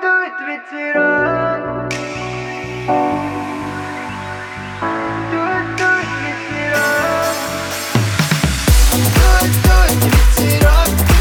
do it with it on. Do it with it on. Do it, do it with it on.